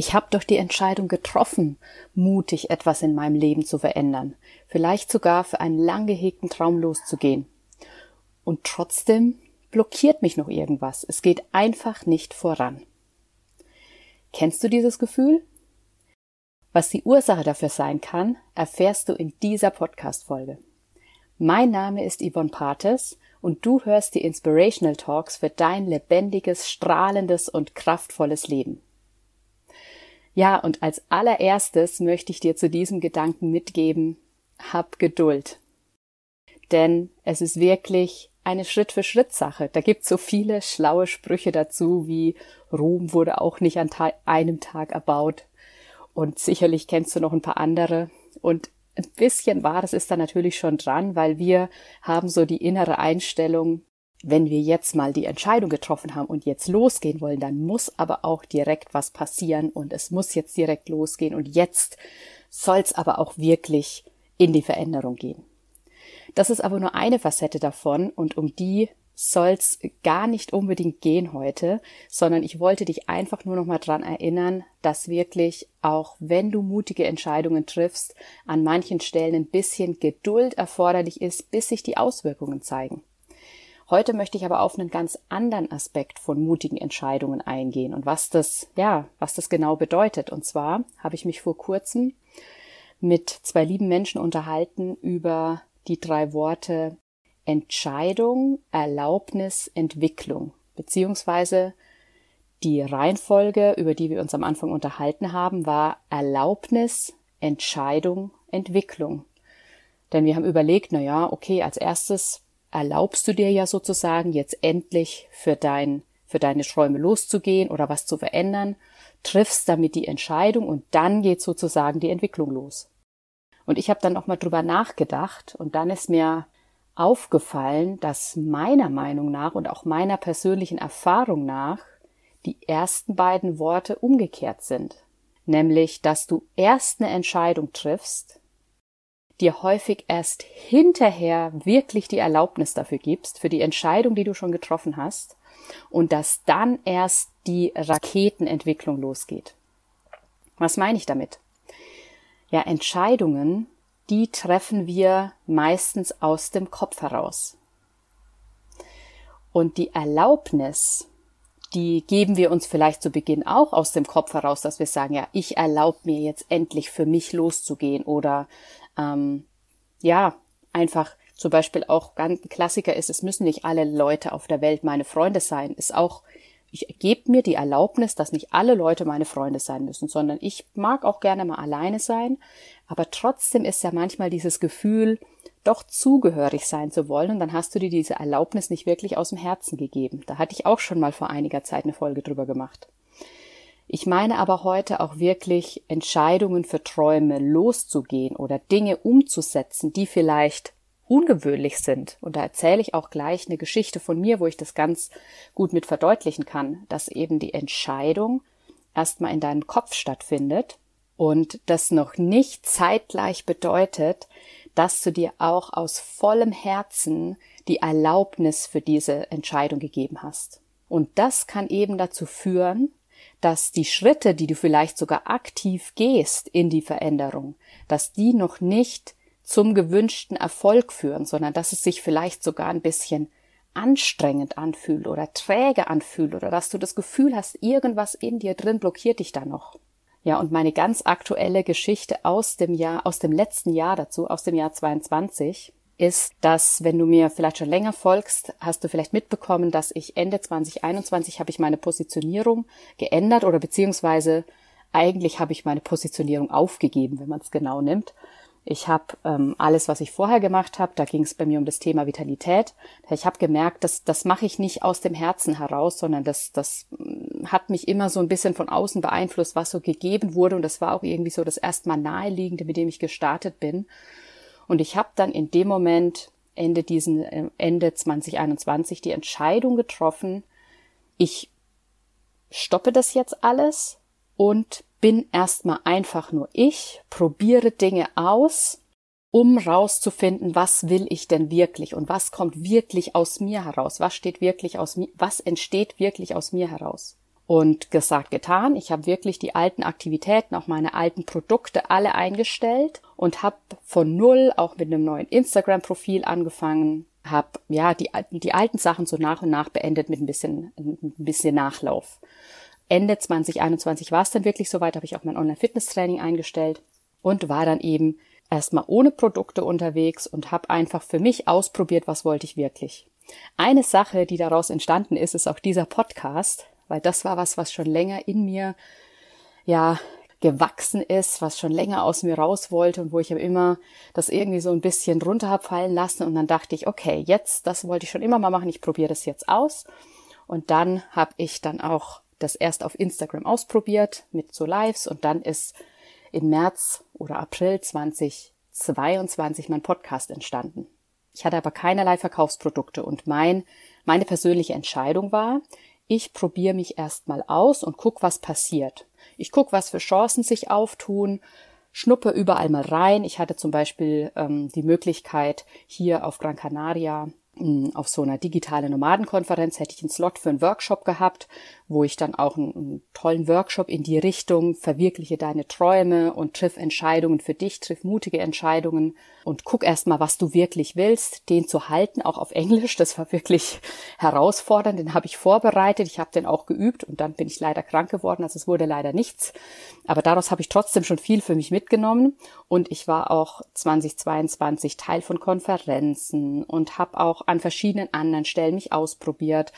Ich habe doch die Entscheidung getroffen, mutig etwas in meinem Leben zu verändern, vielleicht sogar für einen lang gehegten Traum loszugehen. Und trotzdem blockiert mich noch irgendwas. Es geht einfach nicht voran. Kennst du dieses Gefühl? Was die Ursache dafür sein kann, erfährst du in dieser Podcast-Folge. Mein Name ist Yvonne Pates und du hörst die Inspirational Talks für dein lebendiges, strahlendes und kraftvolles Leben. Ja, und als allererstes möchte ich dir zu diesem Gedanken mitgeben, hab Geduld. Denn es ist wirklich eine Schritt-für-Schritt-Sache. Da gibt so viele schlaue Sprüche dazu, wie Ruhm wurde auch nicht an einem Tag erbaut und sicherlich kennst du noch ein paar andere. Und ein bisschen Wahres ist da natürlich schon dran, weil wir haben so die innere Einstellung, wenn wir jetzt mal die Entscheidung getroffen haben und jetzt losgehen wollen, dann muss aber auch direkt was passieren und es muss jetzt direkt losgehen und jetzt soll's aber auch wirklich in die Veränderung gehen. Das ist aber nur eine Facette davon und um die soll's gar nicht unbedingt gehen heute, sondern ich wollte dich einfach nur noch mal dran erinnern, dass wirklich auch wenn du mutige Entscheidungen triffst, an manchen Stellen ein bisschen Geduld erforderlich ist, bis sich die Auswirkungen zeigen. Heute möchte ich aber auf einen ganz anderen Aspekt von mutigen Entscheidungen eingehen und was das, ja, was das genau bedeutet. Und zwar habe ich mich vor kurzem mit zwei lieben Menschen unterhalten über die drei Worte Entscheidung, Erlaubnis, Entwicklung, beziehungsweise die Reihenfolge, über die wir uns am Anfang unterhalten haben, war Erlaubnis, Entscheidung, Entwicklung. Denn wir haben überlegt, na ja, okay, als erstes erlaubst du dir ja sozusagen jetzt endlich für dein, für deine Träume loszugehen oder was zu verändern, triffst damit die Entscheidung und dann geht sozusagen die Entwicklung los. Und ich habe dann auch mal drüber nachgedacht und dann ist mir aufgefallen, dass meiner Meinung nach und auch meiner persönlichen Erfahrung nach die ersten beiden Worte umgekehrt sind. Nämlich, dass du erst eine Entscheidung triffst, dir häufig erst hinterher wirklich die Erlaubnis dafür gibst, für die Entscheidung, die du schon getroffen hast, und dass dann erst die Raketenentwicklung losgeht. Was meine ich damit? Ja, Entscheidungen die treffen wir meistens aus dem Kopf heraus. Und die Erlaubnis, die geben wir uns vielleicht zu Beginn auch aus dem Kopf heraus, dass wir sagen, ja, ich erlaube mir jetzt endlich für mich loszugehen oder ähm, ja, einfach zum Beispiel auch ganz Klassiker ist, es müssen nicht alle Leute auf der Welt meine Freunde sein, ist auch ich gebe mir die Erlaubnis, dass nicht alle Leute meine Freunde sein müssen, sondern ich mag auch gerne mal alleine sein, aber trotzdem ist ja manchmal dieses Gefühl, doch zugehörig sein zu wollen, und dann hast du dir diese Erlaubnis nicht wirklich aus dem Herzen gegeben. Da hatte ich auch schon mal vor einiger Zeit eine Folge drüber gemacht. Ich meine aber heute auch wirklich Entscheidungen für Träume loszugehen oder Dinge umzusetzen, die vielleicht ungewöhnlich sind. Und da erzähle ich auch gleich eine Geschichte von mir, wo ich das ganz gut mit verdeutlichen kann, dass eben die Entscheidung erstmal in deinem Kopf stattfindet und das noch nicht zeitgleich bedeutet, dass du dir auch aus vollem Herzen die Erlaubnis für diese Entscheidung gegeben hast. Und das kann eben dazu führen, dass die Schritte, die du vielleicht sogar aktiv gehst in die Veränderung, dass die noch nicht zum gewünschten Erfolg führen, sondern dass es sich vielleicht sogar ein bisschen anstrengend anfühlt oder träge anfühlt oder dass du das Gefühl hast, irgendwas in dir drin blockiert dich da noch. Ja, und meine ganz aktuelle Geschichte aus dem Jahr, aus dem letzten Jahr dazu, aus dem Jahr 22, ist, dass wenn du mir vielleicht schon länger folgst, hast du vielleicht mitbekommen, dass ich Ende 2021 habe ich meine Positionierung geändert oder beziehungsweise eigentlich habe ich meine Positionierung aufgegeben, wenn man es genau nimmt. Ich habe ähm, alles, was ich vorher gemacht habe, da ging es bei mir um das Thema Vitalität. Ich habe gemerkt, dass das mache ich nicht aus dem Herzen heraus, sondern das, das mm, hat mich immer so ein bisschen von außen beeinflusst, was so gegeben wurde. Und das war auch irgendwie so das erstmal naheliegende, mit dem ich gestartet bin. Und ich habe dann in dem Moment Ende diesen äh, Ende 2021 die Entscheidung getroffen, ich stoppe das jetzt alles und bin erstmal einfach nur ich, probiere Dinge aus, um rauszufinden, was will ich denn wirklich und was kommt wirklich aus mir heraus, was steht wirklich aus mir, was entsteht wirklich aus mir heraus. Und gesagt, getan. Ich habe wirklich die alten Aktivitäten, auch meine alten Produkte alle eingestellt und habe von null auch mit einem neuen Instagram-Profil angefangen, habe ja die, die alten Sachen so nach und nach beendet mit ein bisschen, ein bisschen Nachlauf. Ende 2021 war es dann wirklich soweit, habe ich auch mein Online-Fitness-Training eingestellt und war dann eben erstmal ohne Produkte unterwegs und habe einfach für mich ausprobiert, was wollte ich wirklich. Eine Sache, die daraus entstanden ist, ist auch dieser Podcast, weil das war was, was schon länger in mir, ja, gewachsen ist, was schon länger aus mir raus wollte und wo ich immer das irgendwie so ein bisschen runter habe fallen lassen. Und dann dachte ich, okay, jetzt, das wollte ich schon immer mal machen, ich probiere das jetzt aus. Und dann habe ich dann auch das erst auf Instagram ausprobiert mit so Lives. Und dann ist im März oder April 2022 mein Podcast entstanden. Ich hatte aber keinerlei Verkaufsprodukte. Und mein, meine persönliche Entscheidung war, ich probiere mich erstmal aus und guck, was passiert. Ich guck, was für Chancen sich auftun, schnuppe überall mal rein. Ich hatte zum Beispiel ähm, die Möglichkeit, hier auf Gran Canaria auf so einer digitalen Nomadenkonferenz hätte ich einen Slot für einen Workshop gehabt, wo ich dann auch einen, einen, tollen Workshop in die Richtung verwirkliche deine Träume und triff Entscheidungen für dich, triff mutige Entscheidungen und guck erstmal, was du wirklich willst, den zu halten, auch auf Englisch. Das war wirklich herausfordernd. Den habe ich vorbereitet, ich habe den auch geübt und dann bin ich leider krank geworden, also es wurde leider nichts. Aber daraus habe ich trotzdem schon viel für mich mitgenommen und ich war auch 2022 Teil von Konferenzen und habe auch an verschiedenen anderen Stellen mich ausprobiert,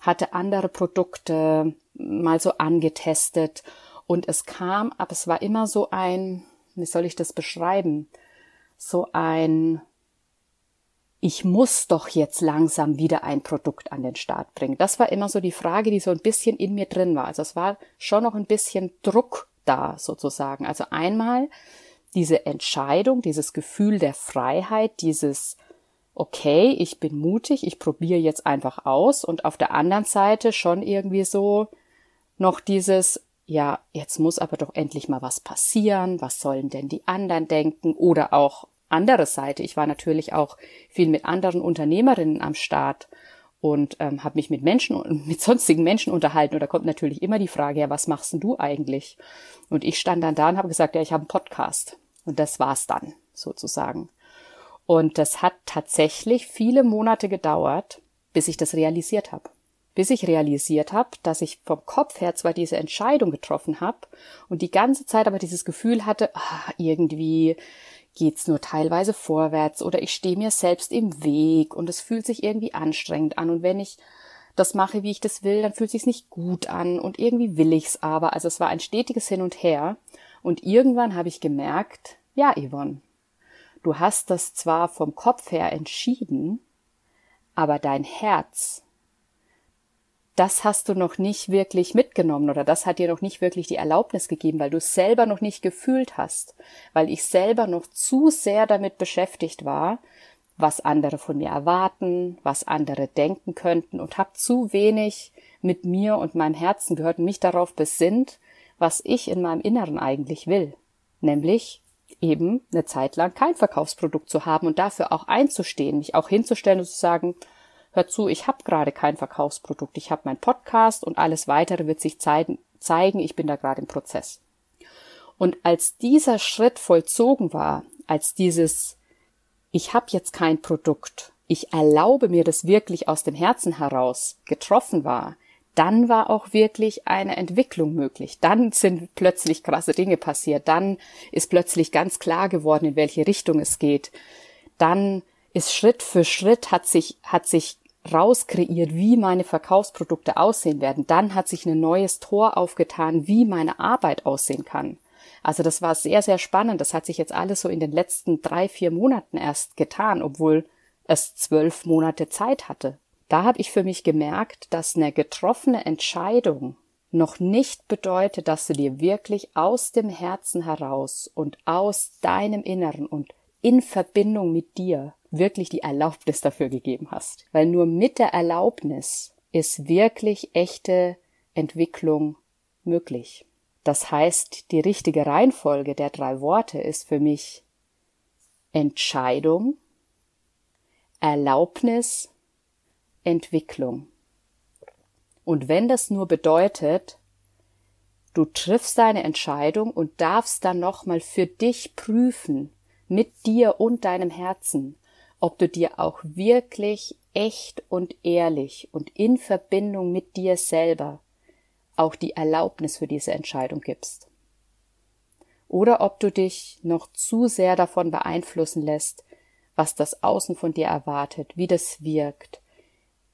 hatte andere Produkte mal so angetestet und es kam, aber es war immer so ein, wie soll ich das beschreiben? So ein, ich muss doch jetzt langsam wieder ein Produkt an den Start bringen. Das war immer so die Frage, die so ein bisschen in mir drin war. Also es war schon noch ein bisschen Druck da sozusagen. Also einmal diese Entscheidung, dieses Gefühl der Freiheit, dieses okay, ich bin mutig, ich probiere jetzt einfach aus und auf der anderen Seite schon irgendwie so noch dieses, ja, jetzt muss aber doch endlich mal was passieren, was sollen denn die anderen denken oder auch andere Seite. Ich war natürlich auch viel mit anderen Unternehmerinnen am Start und ähm, habe mich mit Menschen und mit sonstigen Menschen unterhalten und da kommt natürlich immer die Frage, ja, was machst denn du eigentlich? Und ich stand dann da und habe gesagt, ja, ich habe einen Podcast und das war's dann sozusagen. Und das hat tatsächlich viele Monate gedauert, bis ich das realisiert habe. Bis ich realisiert habe, dass ich vom Kopf her zwar diese Entscheidung getroffen habe und die ganze Zeit aber dieses Gefühl hatte, ah, irgendwie geht's nur teilweise vorwärts oder ich stehe mir selbst im Weg und es fühlt sich irgendwie anstrengend an und wenn ich das mache, wie ich das will, dann fühlt sich's nicht gut an und irgendwie will ich's aber. Also es war ein stetiges Hin und Her und irgendwann habe ich gemerkt, ja, Yvonne, Du hast das zwar vom Kopf her entschieden, aber dein Herz, das hast du noch nicht wirklich mitgenommen oder das hat dir noch nicht wirklich die Erlaubnis gegeben, weil du es selber noch nicht gefühlt hast, weil ich selber noch zu sehr damit beschäftigt war, was andere von mir erwarten, was andere denken könnten und habe zu wenig mit mir und meinem Herzen gehört und mich darauf besinnt, was ich in meinem Inneren eigentlich will, nämlich eben eine Zeit lang kein Verkaufsprodukt zu haben und dafür auch einzustehen, mich auch hinzustellen und zu sagen, hör zu, ich habe gerade kein Verkaufsprodukt, ich habe mein Podcast und alles weitere wird sich zeigen, zeigen, ich bin da gerade im Prozess. Und als dieser Schritt vollzogen war, als dieses ich habe jetzt kein Produkt, ich erlaube mir das wirklich aus dem Herzen heraus getroffen war, dann war auch wirklich eine Entwicklung möglich. Dann sind plötzlich krasse Dinge passiert. Dann ist plötzlich ganz klar geworden, in welche Richtung es geht. Dann ist Schritt für Schritt hat sich, hat sich rauskreiert, wie meine Verkaufsprodukte aussehen werden. Dann hat sich ein neues Tor aufgetan, wie meine Arbeit aussehen kann. Also das war sehr, sehr spannend. Das hat sich jetzt alles so in den letzten drei, vier Monaten erst getan, obwohl es zwölf Monate Zeit hatte da habe ich für mich gemerkt, dass eine getroffene Entscheidung noch nicht bedeutet, dass du dir wirklich aus dem Herzen heraus und aus deinem Inneren und in Verbindung mit dir wirklich die Erlaubnis dafür gegeben hast. Weil nur mit der Erlaubnis ist wirklich echte Entwicklung möglich. Das heißt, die richtige Reihenfolge der drei Worte ist für mich Entscheidung, Erlaubnis Entwicklung. Und wenn das nur bedeutet, du triffst deine Entscheidung und darfst dann nochmal für dich prüfen, mit dir und deinem Herzen, ob du dir auch wirklich echt und ehrlich und in Verbindung mit dir selber auch die Erlaubnis für diese Entscheidung gibst. Oder ob du dich noch zu sehr davon beeinflussen lässt, was das Außen von dir erwartet, wie das wirkt,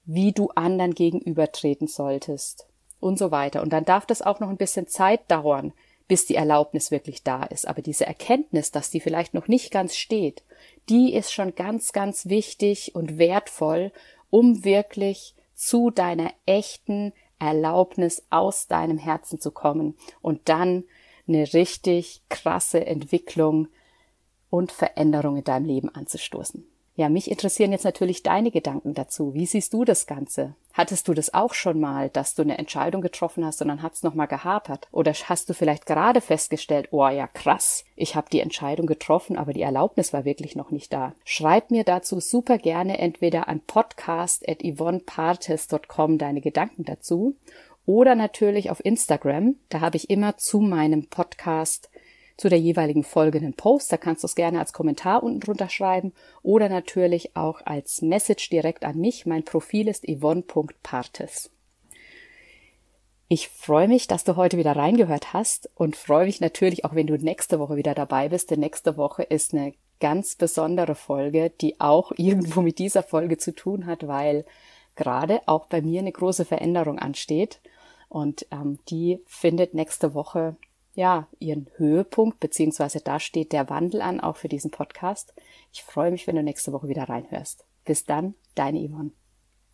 wie du anderen gegenübertreten solltest und so weiter. Und dann darf das auch noch ein bisschen Zeit dauern, bis die Erlaubnis wirklich da ist. Aber diese Erkenntnis, dass die vielleicht noch nicht ganz steht, die ist schon ganz, ganz wichtig und wertvoll, um wirklich zu deiner echten Erlaubnis aus deinem Herzen zu kommen und dann eine richtig krasse Entwicklung und Veränderung in deinem Leben anzustoßen. Ja, mich interessieren jetzt natürlich deine Gedanken dazu. Wie siehst du das Ganze? Hattest du das auch schon mal, dass du eine Entscheidung getroffen hast und dann hat's noch mal gehapert? Oder hast du vielleicht gerade festgestellt, oh ja, krass, ich habe die Entscheidung getroffen, aber die Erlaubnis war wirklich noch nicht da? Schreib mir dazu super gerne entweder an podcast@yvonnepartes.com deine Gedanken dazu oder natürlich auf Instagram. Da habe ich immer zu meinem Podcast zu der jeweiligen folgenden Post. Da kannst du es gerne als Kommentar unten drunter schreiben oder natürlich auch als Message direkt an mich. Mein Profil ist yvonne.partes. Ich freue mich, dass du heute wieder reingehört hast und freue mich natürlich auch, wenn du nächste Woche wieder dabei bist, denn nächste Woche ist eine ganz besondere Folge, die auch irgendwo mit dieser Folge zu tun hat, weil gerade auch bei mir eine große Veränderung ansteht und ähm, die findet nächste Woche ja, ihren Höhepunkt, beziehungsweise da steht der Wandel an, auch für diesen Podcast. Ich freue mich, wenn du nächste Woche wieder reinhörst. Bis dann, deine Yvonne.